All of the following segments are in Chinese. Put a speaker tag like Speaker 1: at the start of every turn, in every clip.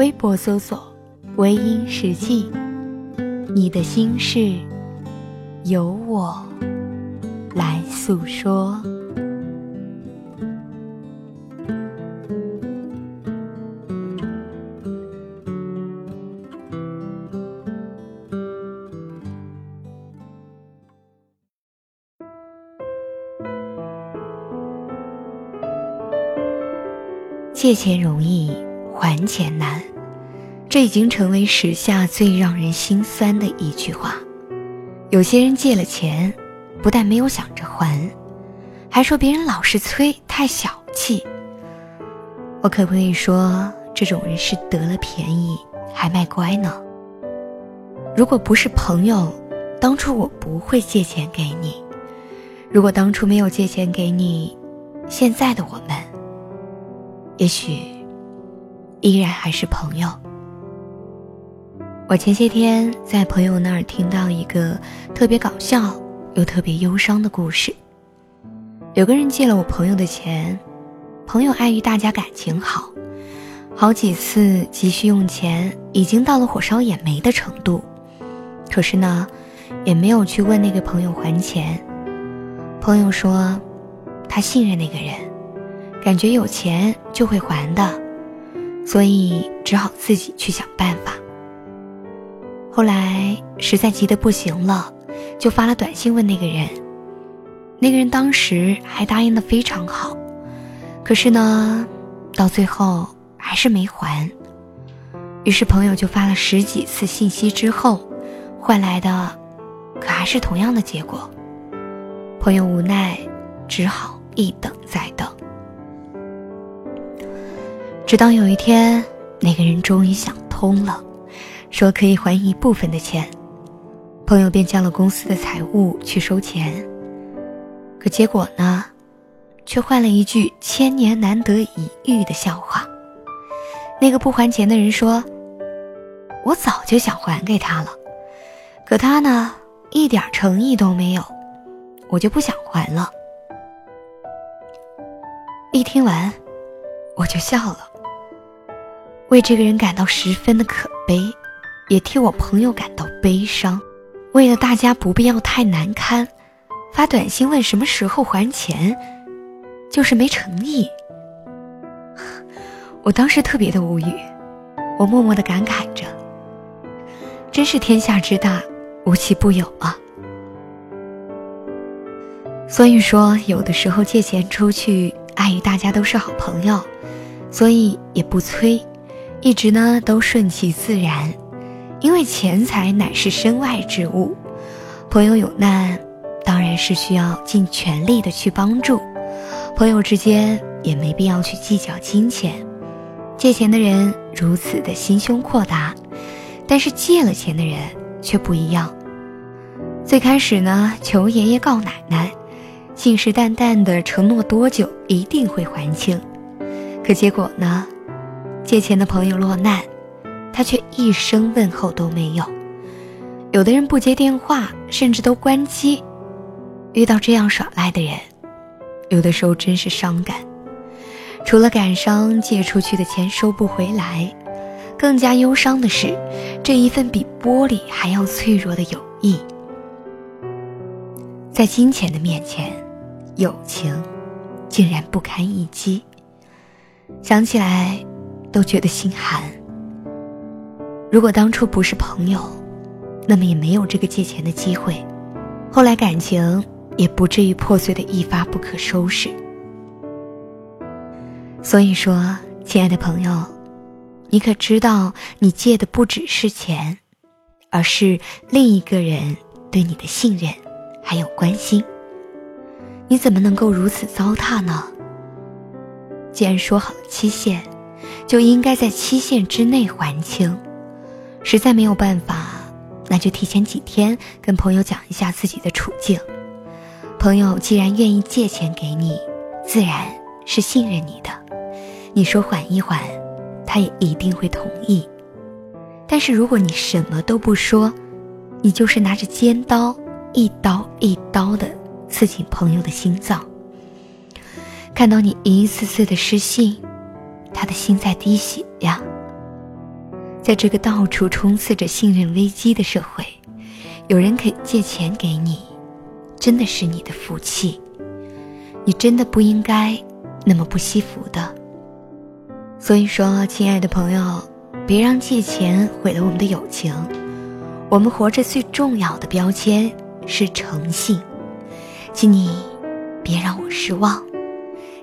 Speaker 1: 微博搜索“微音时记”。你的心事，由我来诉说。借钱容易，还钱难。这已经成为时下最让人心酸的一句话。有些人借了钱，不但没有想着还，还说别人老是催，太小气。我可不可以说，这种人是得了便宜还卖乖呢？如果不是朋友，当初我不会借钱给你；如果当初没有借钱给你，现在的我们，也许依然还是朋友。我前些天在朋友那儿听到一个特别搞笑又特别忧伤的故事。有个人借了我朋友的钱，朋友碍于大家感情好，好几次急需用钱，已经到了火烧眼眉的程度。可是呢，也没有去问那个朋友还钱。朋友说，他信任那个人，感觉有钱就会还的，所以只好自己去想办法。后来实在急得不行了，就发了短信问那个人。那个人当时还答应的非常好，可是呢，到最后还是没还。于是朋友就发了十几次信息之后，换来的可还是同样的结果。朋友无奈，只好一等再等。直到有一天，那个人终于想通了。说可以还一部分的钱，朋友便叫了公司的财务去收钱。可结果呢，却换了一句千年难得一遇的笑话。那个不还钱的人说：“我早就想还给他了，可他呢，一点诚意都没有，我就不想还了。”一听完，我就笑了，为这个人感到十分的可悲。也替我朋友感到悲伤，为了大家不必要太难堪，发短信问什么时候还钱，就是没诚意。我当时特别的无语，我默默的感慨着，真是天下之大，无奇不有啊。所以说，有的时候借钱出去，碍于大家都是好朋友，所以也不催，一直呢都顺其自然。因为钱财乃是身外之物，朋友有难，当然是需要尽全力的去帮助。朋友之间也没必要去计较金钱。借钱的人如此的心胸阔达，但是借了钱的人却不一样。最开始呢，求爷爷告奶奶，信誓旦旦的承诺多久一定会还清，可结果呢，借钱的朋友落难。他却一声问候都没有，有的人不接电话，甚至都关机。遇到这样耍赖的人，有的时候真是伤感。除了感伤借出去的钱收不回来，更加忧伤的是，这一份比玻璃还要脆弱的友谊，在金钱的面前，友情竟然不堪一击。想起来，都觉得心寒。如果当初不是朋友，那么也没有这个借钱的机会，后来感情也不至于破碎的一发不可收拾。所以说，亲爱的朋友，你可知道，你借的不只是钱，而是另一个人对你的信任还有关心。你怎么能够如此糟蹋呢？既然说好了期限，就应该在期限之内还清。实在没有办法，那就提前几天跟朋友讲一下自己的处境。朋友既然愿意借钱给你，自然是信任你的。你说缓一缓，他也一定会同意。但是如果你什么都不说，你就是拿着尖刀一刀一刀的刺进朋友的心脏。看到你一次次的失信，他的心在滴血呀。在这个到处充斥着信任危机的社会，有人肯借钱给你，真的是你的福气。你真的不应该那么不惜福的。所以说，亲爱的朋友。别让借钱毁了我们的友情。我们活着最重要的标签是诚信，请你别让我失望。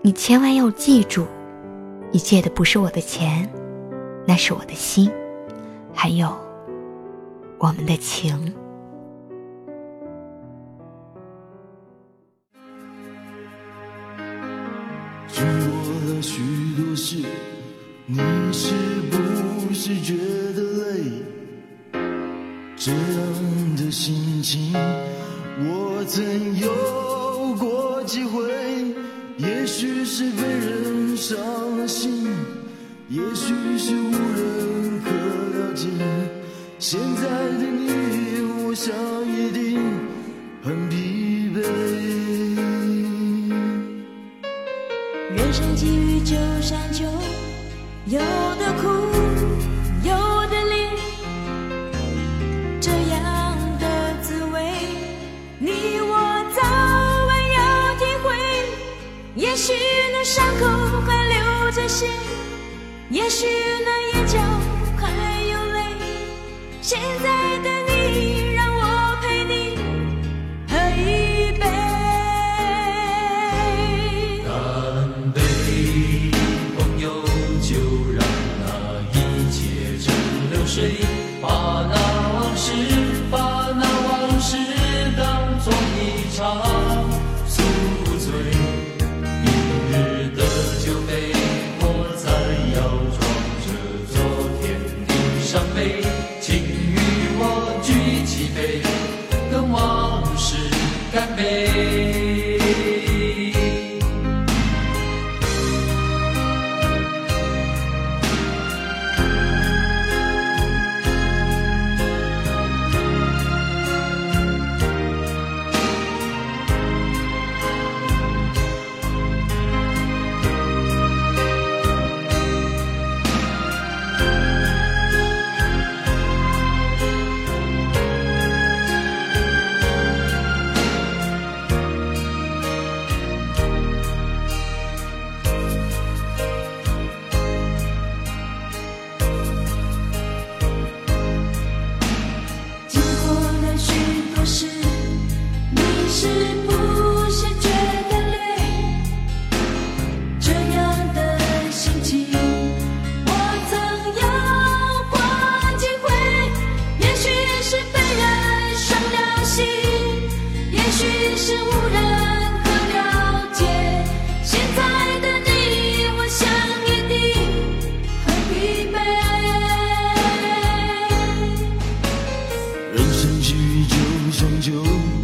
Speaker 1: 你千万要记住，你借的不是我的钱，那是我的心，还有我们的情。经过了许多事，你是不？是觉得累，这样的心情我曾有过几回。也许是被人伤了心，也许是无人可了解现在的你我想一定很疲惫人生际遇就像酒有的苦
Speaker 2: 有的烈这样的滋味你我早晚要体会也许那
Speaker 1: 伤口还留着些也许那眼角还有泪。现在的你，让我陪你喝一杯。干杯，朋友，就让那一切成流水，把那往事，把那往事当作一场。
Speaker 3: you.